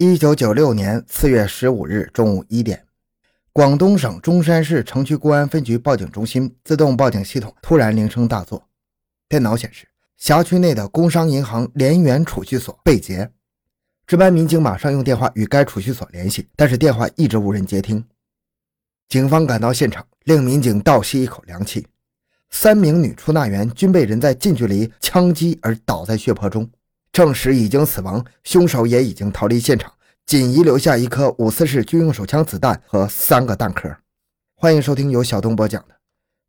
一九九六年四月十五日中午一点，广东省中山市城区公安分局报警中心自动报警系统突然铃声大作，电脑显示辖区内的工商银行联源储蓄所被劫。值班民警马上用电话与该储蓄所联系，但是电话一直无人接听。警方赶到现场，令民警倒吸一口凉气：三名女出纳员均被人在近距离枪击而倒在血泊中。证实已经死亡，凶手也已经逃离现场，仅遗留下一颗五四式军用手枪子弹和三个弹壳。欢迎收听由小东播讲的《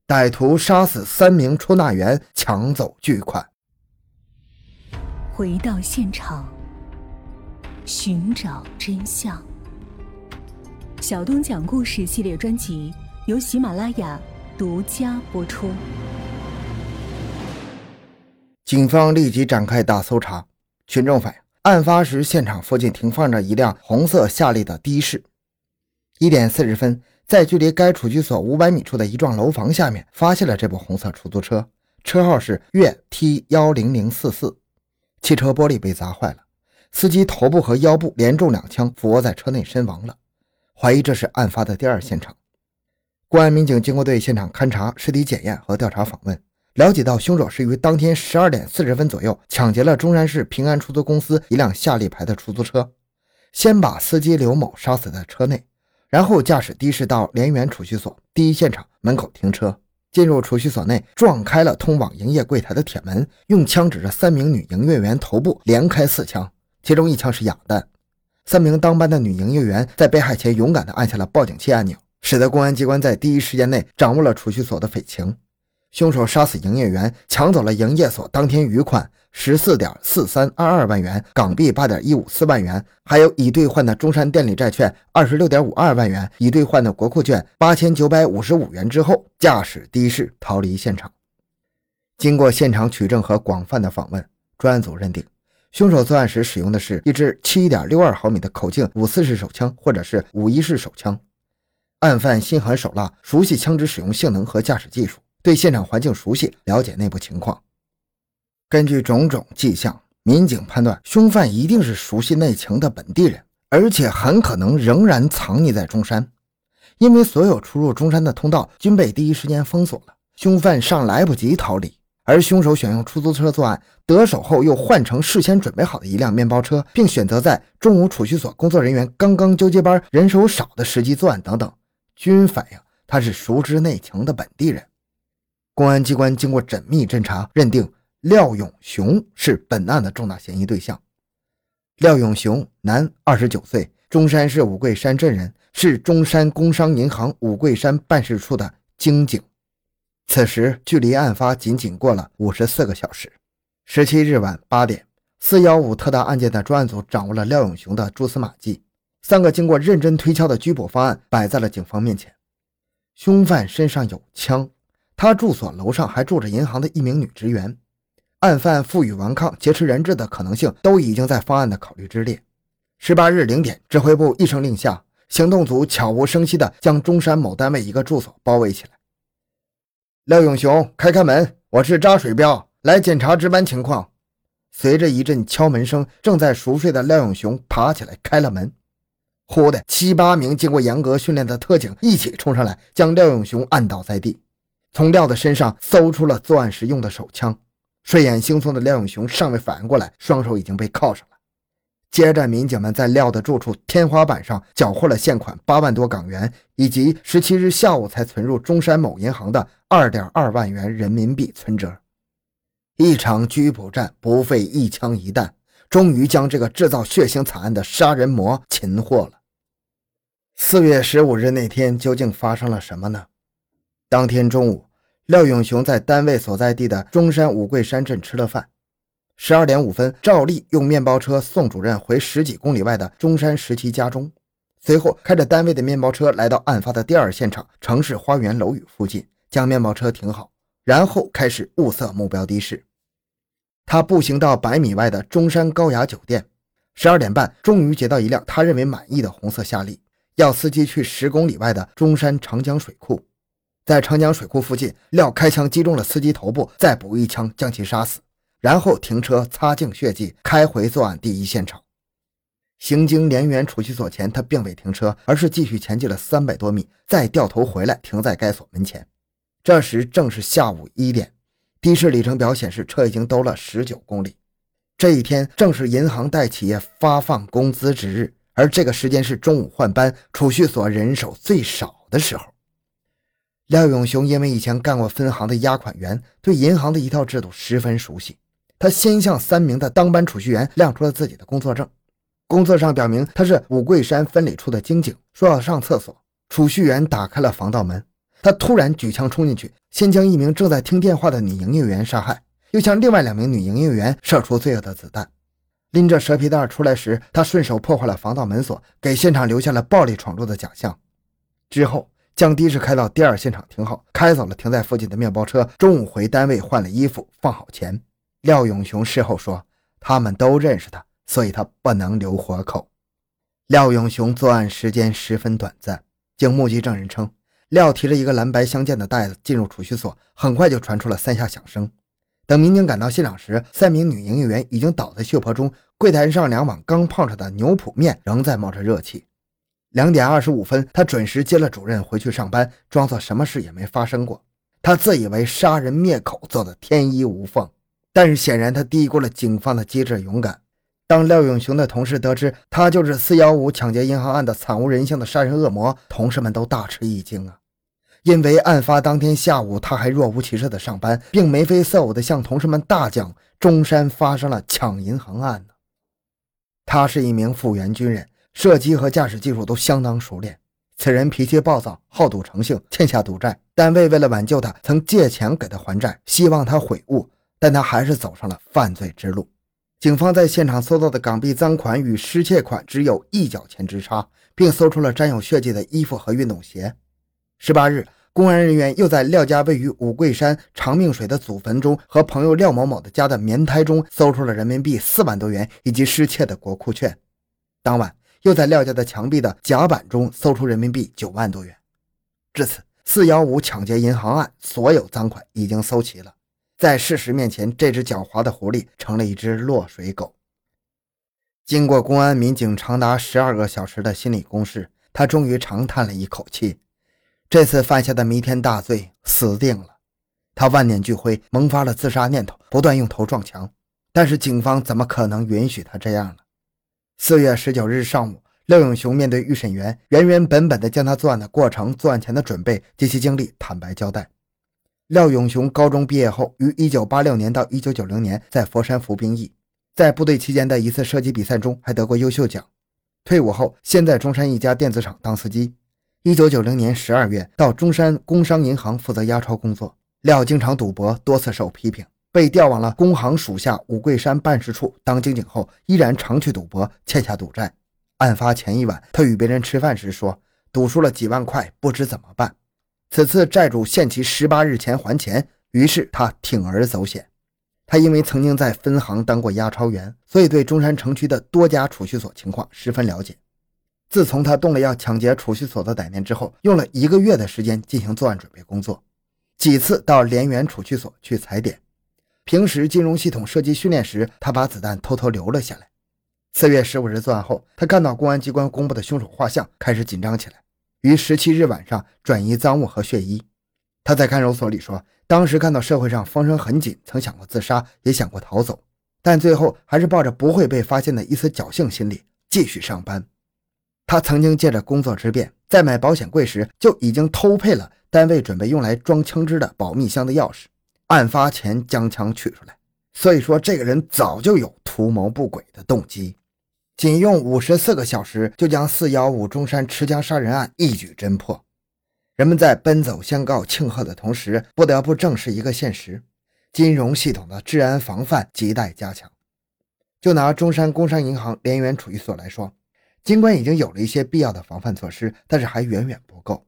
歹徒杀死三名出纳员，抢走巨款》。回到现场，寻找真相。小东讲故事系列专辑由喜马拉雅独家播出。警方立即展开大搜查。群众反映，案发时现场附近停放着一辆红色夏利的的士。一点四十分，在距离该储蓄所五百米处的一幢楼房下面，发现了这部红色出租车，车号是粤 T 幺零零四四。汽车玻璃被砸坏了，司机头部和腰部连中两枪，俯卧在车内身亡了。怀疑这是案发的第二现场。公安民警经过对现场勘查、尸体检验和调查访问。了解到，凶手是于当天十二点四十分左右抢劫了中山市平安出租公司一辆夏利牌的出租车，先把司机刘某杀死在车内，然后驾驶的士到联源储蓄所第一现场门口停车，进入储蓄所内，撞开了通往营业柜台的铁门，用枪指着三名女营业员头部连开四枪，其中一枪是哑弹。三名当班的女营业员在被害前勇敢地按下了报警器按钮，使得公安机关在第一时间内掌握了储蓄所的匪情。凶手杀死营业员，抢走了营业所当天余款十四点四三二二万元港币八点一五四万元，还有已兑换的中山电力债券二十六点五二万元，已兑换的国库券八千九百五十五元之后，驾驶的士逃离现场。经过现场取证和广泛的访问，专案组认定，凶手作案时使用的是一支七点六二毫米的口径五四式手枪，或者是五一式手枪。案犯心狠手辣，熟悉枪支使用性能和驾驶技术。对现场环境熟悉，了解内部情况。根据种种迹象，民警判断凶犯一定是熟悉内情的本地人，而且很可能仍然藏匿在中山。因为所有出入中山的通道均被第一时间封锁了，凶犯尚来不及逃离。而凶手选用出租车作案，得手后又换成事先准备好的一辆面包车，并选择在中午储蓄所工作人员刚刚交接班、人手少的时机作案，等等，均反映他是熟知内情的本地人。公安机关经过缜密侦查，认定廖永雄是本案的重大嫌疑对象。廖永雄，男，二十九岁，中山市五桂山镇人，是中山工商银行五桂山办事处的经警。此时距离案发仅仅过了五十四个小时。十七日晚八点，四幺五特大案件的专案组掌握了廖永雄的蛛丝马迹。三个经过认真推敲的拘捕方案摆在了警方面前。凶犯身上有枪。他住所楼上还住着银行的一名女职员，案犯负隅顽抗、劫持人质的可能性都已经在方案的考虑之列。十八日零点，指挥部一声令下，行动组悄无声息地将中山某单位一个住所包围起来。廖永雄，开开门，我是扎水彪，来检查值班情况。随着一阵敲门声，正在熟睡的廖永雄爬起来开了门。忽的，七八名经过严格训练的特警一起冲上来，将廖永雄按倒在地。从廖的身上搜出了作案时用的手枪，睡眼惺忪的廖永雄尚未反应过来，双手已经被铐上了。接着，民警们在廖的住处天花板上缴获了现款八万多港元，以及十七日下午才存入中山某银行的二点二万元人民币存折。一场拘捕战不费一枪一弹，终于将这个制造血腥惨案的杀人魔擒获了。四月十五日那天究竟发生了什么呢？当天中午，廖永雄在单位所在地的中山五桂山镇吃了饭。十二点五分，照例用面包车送主任回十几公里外的中山十七家中，随后开着单位的面包车来到案发的第二现场城市花园楼宇附近，将面包车停好，然后开始物色目标的士。他步行到百米外的中山高雅酒店，十二点半，终于截到一辆他认为满意的红色夏利，要司机去十公里外的中山长江水库。在长江水库附近，廖开枪击中了司机头部，再补一枪将其杀死，然后停车擦净血迹，开回作案第一现场。行经联源储蓄所前，他并未停车，而是继续前进了三百多米，再掉头回来，停在该所门前。这时正是下午一点，的士里程表显示车已经兜了十九公里。这一天正是银行贷企业发放工资之日，而这个时间是中午换班，储蓄所人手最少的时候。廖永雄因为以前干过分行的押款员，对银行的一套制度十分熟悉。他先向三名的当班储蓄员亮出了自己的工作证，工作上表明他是五桂山分理处的经警，说要上厕所。储蓄员打开了防盗门，他突然举枪冲进去，先将一名正在听电话的女营业员杀害，又向另外两名女营业员射出罪恶的子弹。拎着蛇皮袋出来时，他顺手破坏了防盗门锁，给现场留下了暴力闯入的假象。之后。将的士开到第二现场停好，开走了停在附近的面包车。中午回单位换了衣服，放好钱。廖永雄事后说，他们都认识他，所以他不能留活口。廖永雄作案时间十分短暂。经目击证人称，廖提着一个蓝白相间的袋子进入储蓄所，很快就传出了三下响声。等民警赶到现场时，三名女营业员已经倒在血泊中，柜台上两碗刚泡上的牛脯面仍在冒着热气。两点二十五分，他准时接了主任回去上班，装作什么事也没发生过。他自以为杀人灭口做的天衣无缝，但是显然他低估了警方的机智勇敢。当廖永雄的同事得知他就是四幺五抢劫银行案的惨无人性的杀人恶魔，同事们都大吃一惊啊！因为案发当天下午，他还若无其事的上班，并眉飞色舞的向同事们大讲中山发生了抢银行案呢。他是一名复员军人。射击和驾驶技术都相当熟练。此人脾气暴躁，好赌成性，欠下赌债。单位为了挽救他，曾借钱给他还债，希望他悔悟，但他还是走上了犯罪之路。警方在现场搜到的港币赃款与失窃款只有一角钱之差，并搜出了沾有血迹的衣服和运动鞋。十八日，公安人员又在廖家位于五桂山长命水的祖坟中和朋友廖某某的家的棉胎中搜出了人民币四万多元以及失窃的国库券。当晚。又在廖家的墙壁的甲板中搜出人民币九万多元。至此，四幺五抢劫银行案所有赃款已经搜齐了。在事实面前，这只狡猾的狐狸成了一只落水狗。经过公安民警长达十二个小时的心理攻势，他终于长叹了一口气：这次犯下的弥天大罪死定了。他万念俱灰，萌发了自杀念头，不断用头撞墙。但是警方怎么可能允许他这样呢？四月十九日上午，廖永雄面对预审员，原原本本地将他作案的过程、作案前的准备及其经历坦白交代。廖永雄高中毕业后，于一九八六年到一九九零年在佛山服兵役，在部队期间的一次射击比赛中还得过优秀奖。退伍后，先在中山一家电子厂当司机。一九九零年十二月，到中山工商银行负责押钞工作。廖经常赌博，多次受批评。被调往了工行属下五桂山办事处当经警后，依然常去赌博，欠下赌债。案发前一晚，他与别人吃饭时说：“赌输了几万块，不知怎么办。”此次债主限期十八日前还钱，于是他铤而走险。他因为曾经在分行当过押钞员，所以对中山城区的多家储蓄所情况十分了解。自从他动了要抢劫储蓄所的歹念之后，用了一个月的时间进行作案准备工作，几次到联源储蓄所去踩点。平时金融系统射击训练时，他把子弹偷偷留了下来。四月十五日作案后，他看到公安机关公布的凶手画像，开始紧张起来。于十七日晚上转移赃物和血衣。他在看守所里说，当时看到社会上风声很紧，曾想过自杀，也想过逃走，但最后还是抱着不会被发现的一丝侥幸心理继续上班。他曾经借着工作之便，在买保险柜时就已经偷配了单位准备用来装枪支的保密箱的钥匙。案发前将枪取出来，所以说这个人早就有图谋不轨的动机。仅用五十四个小时就将四幺五中山持枪杀人案一举侦破。人们在奔走相告、庆贺的同时，不得不正视一个现实：金融系统的治安防范亟待加强。就拿中山工商银行联源储蓄所来说，尽管已经有了一些必要的防范措施，但是还远远不够。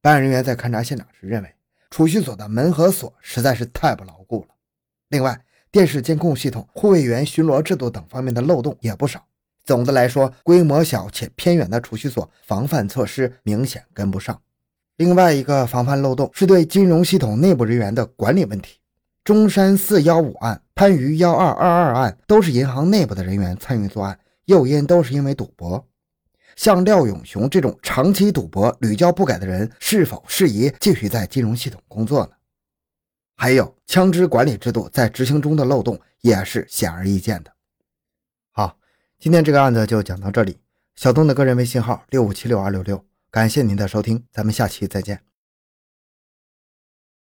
办案人员在勘察现场时认为。储蓄所的门和锁实在是太不牢固了。另外，电视监控系统、护卫员巡逻制度等方面的漏洞也不少。总的来说，规模小且偏远的储蓄所防范措施明显跟不上。另外一个防范漏洞是对金融系统内部人员的管理问题。中山四幺五案、番禺幺二二二案都是银行内部的人员参与作案，诱因都是因为赌博。像廖永雄这种长期赌博、屡教不改的人，是否适宜继续在金融系统工作呢？还有枪支管理制度在执行中的漏洞也是显而易见的。好，今天这个案子就讲到这里。小东的个人微信号六五七六二六六，感谢您的收听，咱们下期再见。